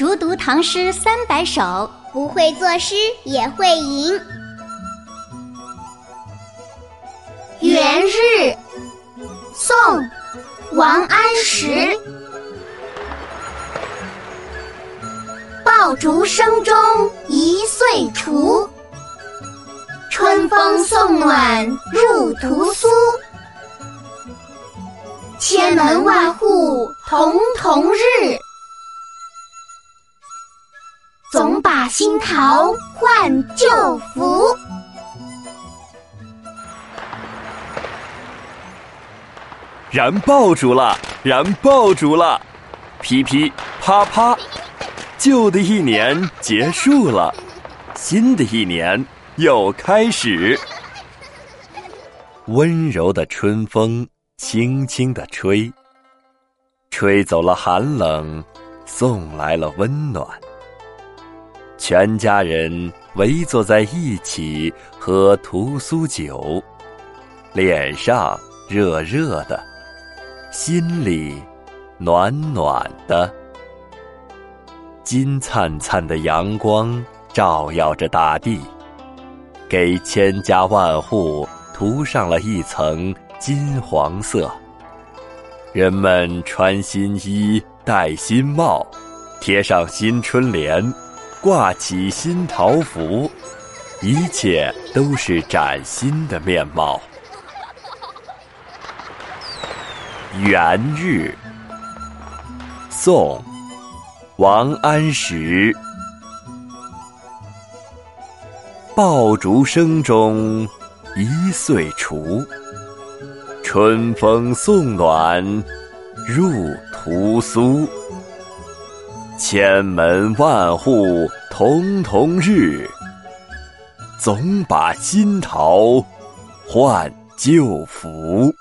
熟读唐诗三百首，不会作诗也会吟。元日，宋·王安石。爆竹声中一岁除，春风送暖入屠苏。千门万户曈曈日。总把新桃换旧符。燃爆竹了，燃爆竹了，噼噼啪啪，旧的一年结束了，新的一年又开始。温柔的春风轻轻地吹，吹走了寒冷，送来了温暖。全家人围坐在一起喝屠苏酒，脸上热热的，心里暖暖的。金灿灿的阳光照耀着大地，给千家万户涂上了一层金黄色。人们穿新衣，戴新帽，贴上新春联。挂起新桃符，一切都是崭新的面貌。元日，宋，王安石。爆竹声中一岁除，春风送暖入屠苏。千门万户曈曈日，总把新桃换旧符。